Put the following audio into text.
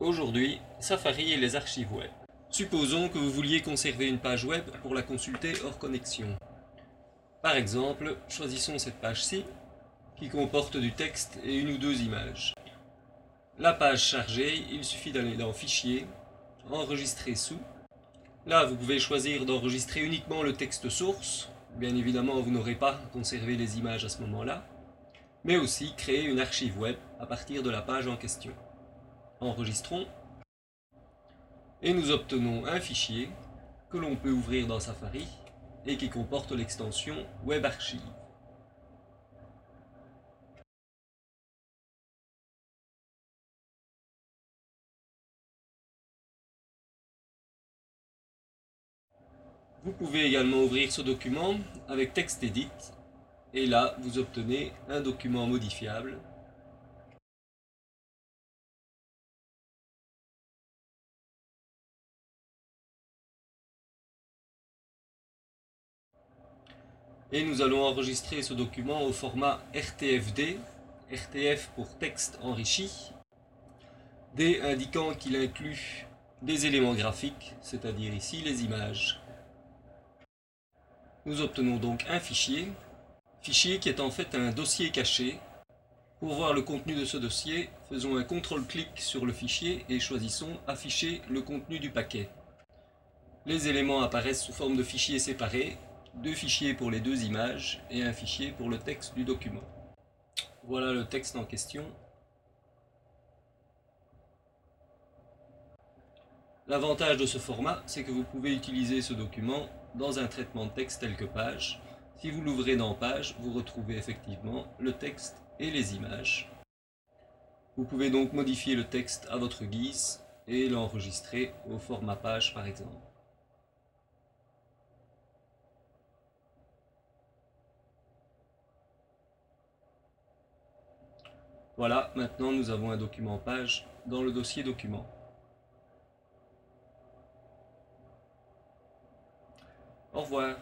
Aujourd'hui, Safari et les archives web. Supposons que vous vouliez conserver une page web pour la consulter hors connexion. Par exemple, choisissons cette page-ci, qui comporte du texte et une ou deux images. La page chargée, il suffit d'aller dans Fichier, Enregistrer sous. Là, vous pouvez choisir d'enregistrer uniquement le texte source. Bien évidemment, vous n'aurez pas conservé les images à ce moment-là. Mais aussi créer une archive web à partir de la page en question. Enregistrons. Et nous obtenons un fichier que l'on peut ouvrir dans Safari et qui comporte l'extension Web Archive. Vous pouvez également ouvrir ce document avec TextEdit et là vous obtenez un document modifiable et nous allons enregistrer ce document au format RTFD, RTF pour texte enrichi, D indiquant qu'il inclut des éléments graphiques, c'est-à-dire ici les images. Nous obtenons donc un fichier, fichier qui est en fait un dossier caché. Pour voir le contenu de ce dossier, faisons un contrôle-clic sur le fichier et choisissons Afficher le contenu du paquet. Les éléments apparaissent sous forme de fichiers séparés deux fichiers pour les deux images et un fichier pour le texte du document. Voilà le texte en question. L'avantage de ce format, c'est que vous pouvez utiliser ce document dans un traitement de texte tel que page. Si vous l'ouvrez dans page, vous retrouvez effectivement le texte et les images. Vous pouvez donc modifier le texte à votre guise et l'enregistrer au format page par exemple. Voilà, maintenant nous avons un document page dans le dossier document. Au revoir.